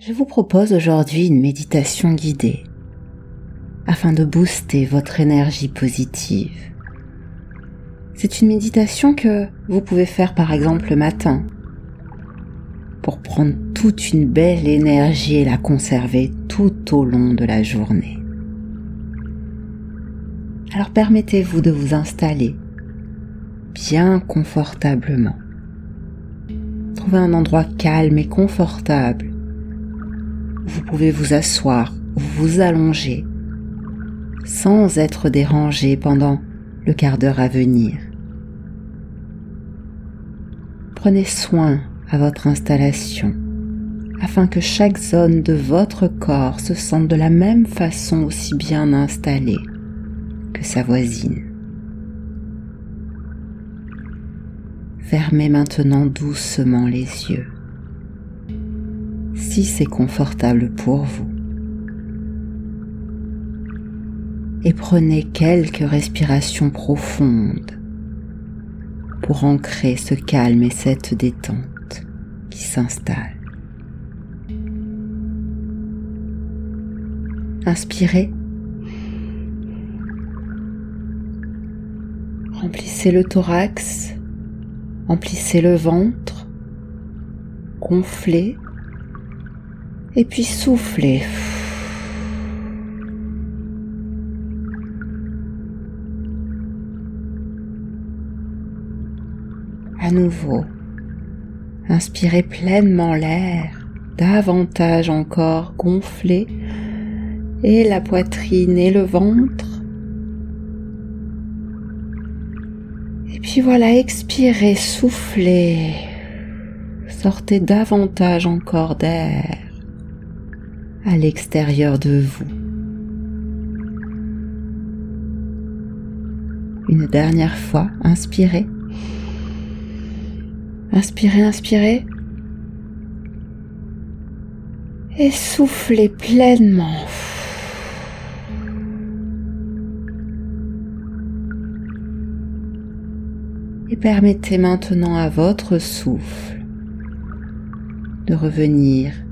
je vous propose aujourd'hui une méditation guidée afin de booster votre énergie positive. C'est une méditation que vous pouvez faire par exemple le matin pour prendre toute une belle énergie et la conserver tout au long de la journée. Alors permettez-vous de vous installer bien confortablement. Trouvez un endroit calme et confortable vous pouvez vous asseoir ou vous allonger sans être dérangé pendant le quart d'heure à venir. Prenez soin à votre installation afin que chaque zone de votre corps se sente de la même façon aussi bien installée que sa voisine. Fermez maintenant doucement les yeux si c'est confortable pour vous. Et prenez quelques respirations profondes pour ancrer ce calme et cette détente qui s'installe. Inspirez. Remplissez le thorax, remplissez le ventre, gonflez et puis soufflez. À nouveau, inspirez pleinement l'air, davantage encore gonflez et la poitrine et le ventre. Et puis voilà, expirez, soufflez, sortez davantage encore d'air à l'extérieur de vous. Une dernière fois, inspirez. Inspirez, inspirez. Et soufflez pleinement. Et permettez maintenant à votre souffle de revenir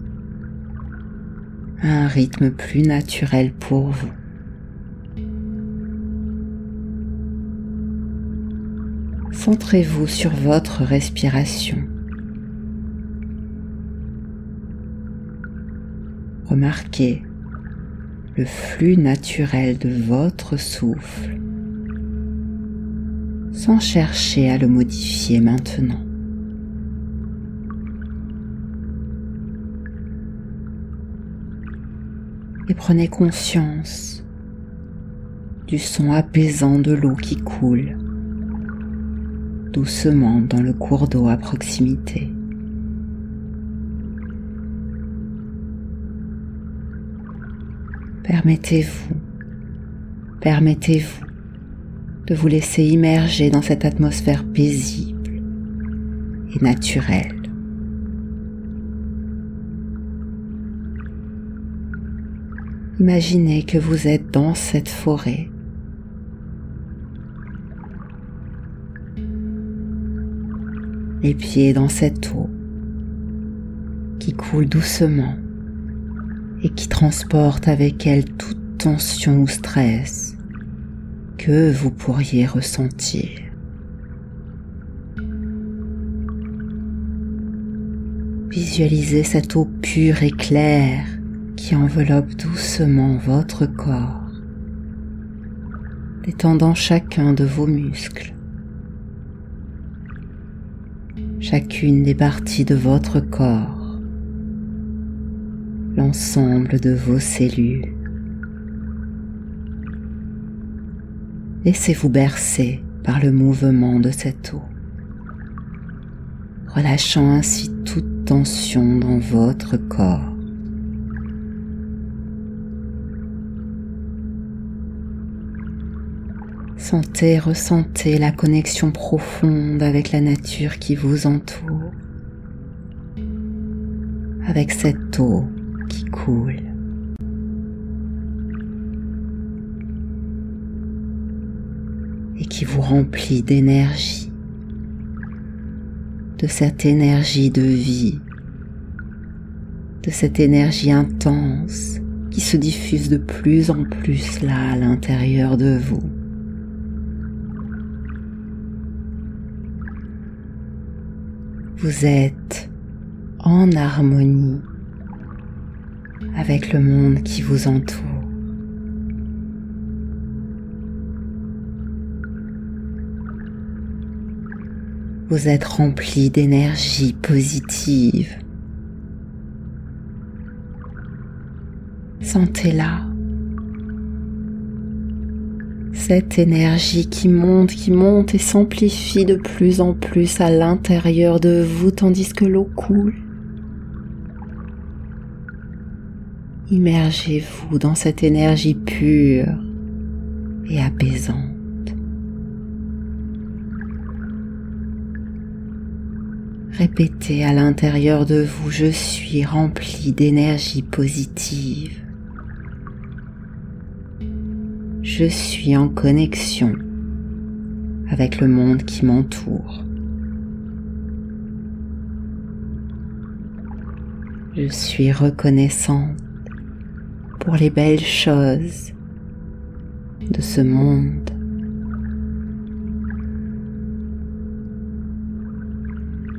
un rythme plus naturel pour vous. Centrez-vous sur votre respiration. Remarquez le flux naturel de votre souffle sans chercher à le modifier maintenant. Prenez conscience du son apaisant de l'eau qui coule doucement dans le cours d'eau à proximité. Permettez-vous, permettez-vous de vous laisser immerger dans cette atmosphère paisible et naturelle. Imaginez que vous êtes dans cette forêt. Les pieds dans cette eau qui coule doucement et qui transporte avec elle toute tension ou stress que vous pourriez ressentir. Visualisez cette eau pure et claire qui enveloppe doucement votre corps, détendant chacun de vos muscles, chacune des parties de votre corps, l'ensemble de vos cellules. Laissez-vous bercer par le mouvement de cette eau, relâchant ainsi toute tension dans votre corps. Sentez, ressentez la connexion profonde avec la nature qui vous entoure, avec cette eau qui coule. et qui vous remplit d'énergie, de cette énergie de vie de cette énergie intense qui se diffuse de plus en plus là à l'intérieur de vous. Vous êtes en harmonie avec le monde qui vous entoure. Vous êtes rempli d'énergie positive. Sentez-la. Cette énergie qui monte, qui monte et s'amplifie de plus en plus à l'intérieur de vous tandis que l'eau coule. Immergez-vous dans cette énergie pure et apaisante. Répétez à l'intérieur de vous, je suis rempli d'énergie positive. Je suis en connexion avec le monde qui m'entoure. Je suis reconnaissante pour les belles choses de ce monde.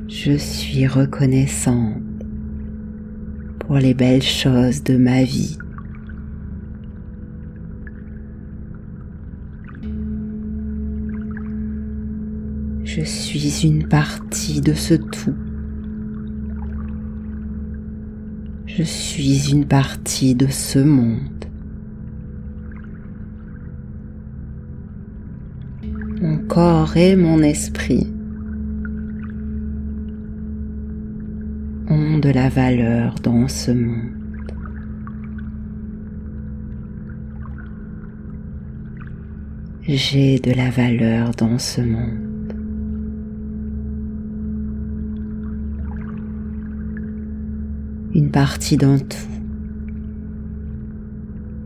Je suis reconnaissante pour les belles choses de ma vie. Je suis une partie de ce tout. Je suis une partie de ce monde. Mon corps et mon esprit ont de la valeur dans ce monde. J'ai de la valeur dans ce monde. Une partie d'un tout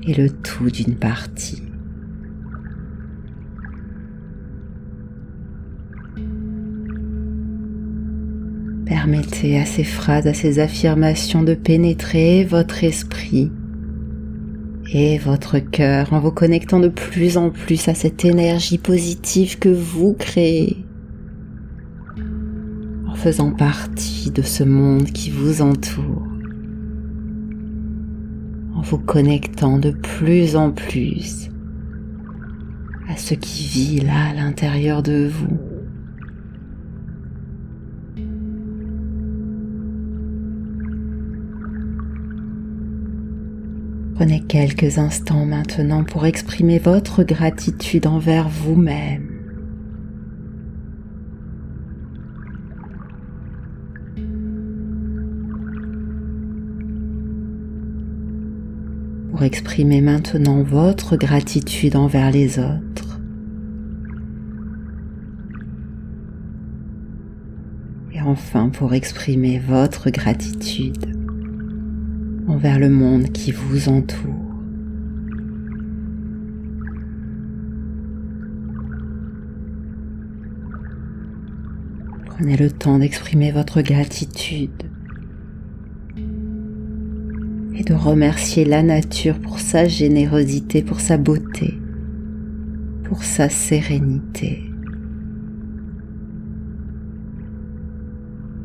et le tout d'une partie. Permettez à ces phrases, à ces affirmations de pénétrer votre esprit et votre cœur en vous connectant de plus en plus à cette énergie positive que vous créez, en faisant partie de ce monde qui vous entoure, en vous connectant de plus en plus à ce qui vit là à l'intérieur de vous. Prenez quelques instants maintenant pour exprimer votre gratitude envers vous-même. Pour exprimer maintenant votre gratitude envers les autres. Et enfin pour exprimer votre gratitude envers le monde qui vous entoure. Prenez le temps d'exprimer votre gratitude et de remercier la nature pour sa générosité, pour sa beauté, pour sa sérénité.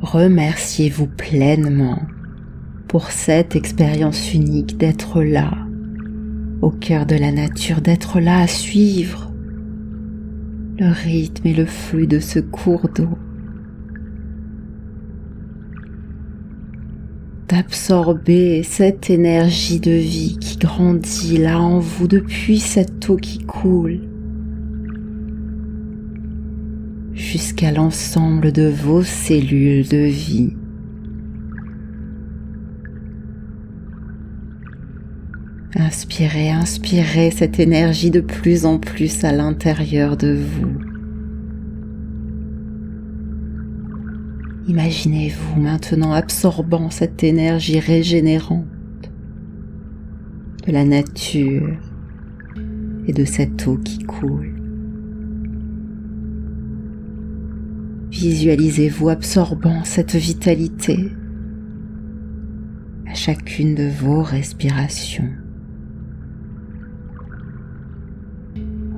Remerciez-vous pleinement pour cette expérience unique d'être là, au cœur de la nature, d'être là à suivre le rythme et le flux de ce cours d'eau, d'absorber cette énergie de vie qui grandit là en vous depuis cette eau qui coule jusqu'à l'ensemble de vos cellules de vie. Inspirez, inspirez cette énergie de plus en plus à l'intérieur de vous. Imaginez-vous maintenant absorbant cette énergie régénérante de la nature et de cette eau qui coule. Visualisez-vous absorbant cette vitalité à chacune de vos respirations.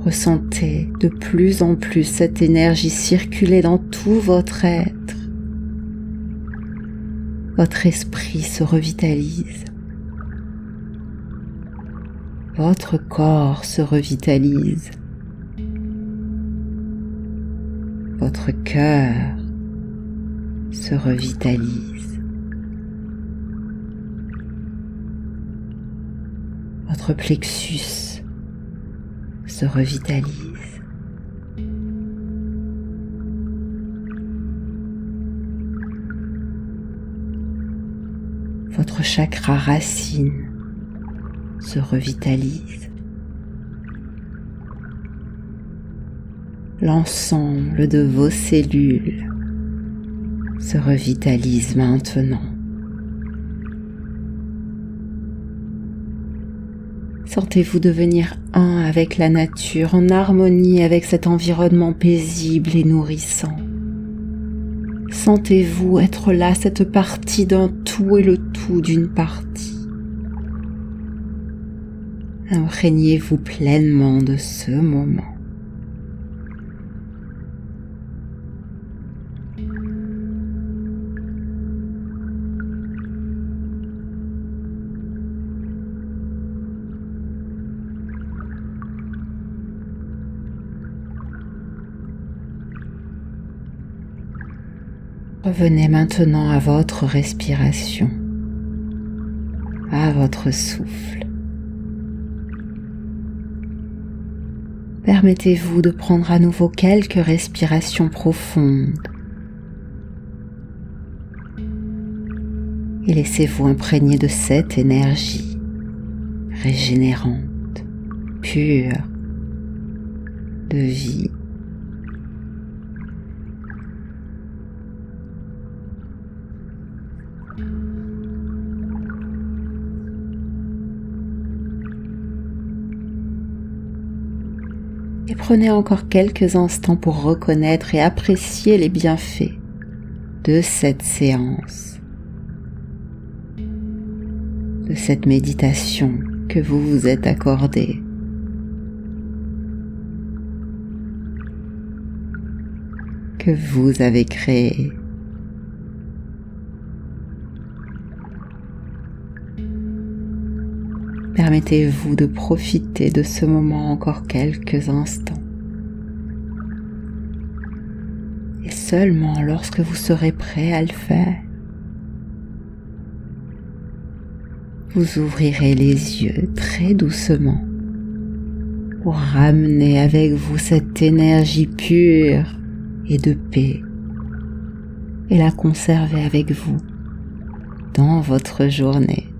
Ressentez de plus en plus cette énergie circuler dans tout votre être. Votre esprit se revitalise. Votre corps se revitalise. Votre cœur se revitalise. Votre plexus se revitalise. Votre chakra racine se revitalise. L'ensemble de vos cellules se revitalise maintenant. Sentez-vous devenir un avec la nature, en harmonie avec cet environnement paisible et nourrissant. Sentez-vous être là, cette partie d'un tout et le tout d'une partie? Imprégnez-vous pleinement de ce moment. Revenez maintenant à votre respiration, à votre souffle. Permettez-vous de prendre à nouveau quelques respirations profondes et laissez-vous imprégner de cette énergie régénérante, pure, de vie. Prenez encore quelques instants pour reconnaître et apprécier les bienfaits de cette séance, de cette méditation que vous vous êtes accordée. que vous avez créée. Permettez-vous de profiter de ce moment encore quelques instants. Et seulement lorsque vous serez prêt à le faire, vous ouvrirez les yeux très doucement pour ramener avec vous cette énergie pure et de paix et la conserver avec vous dans votre journée.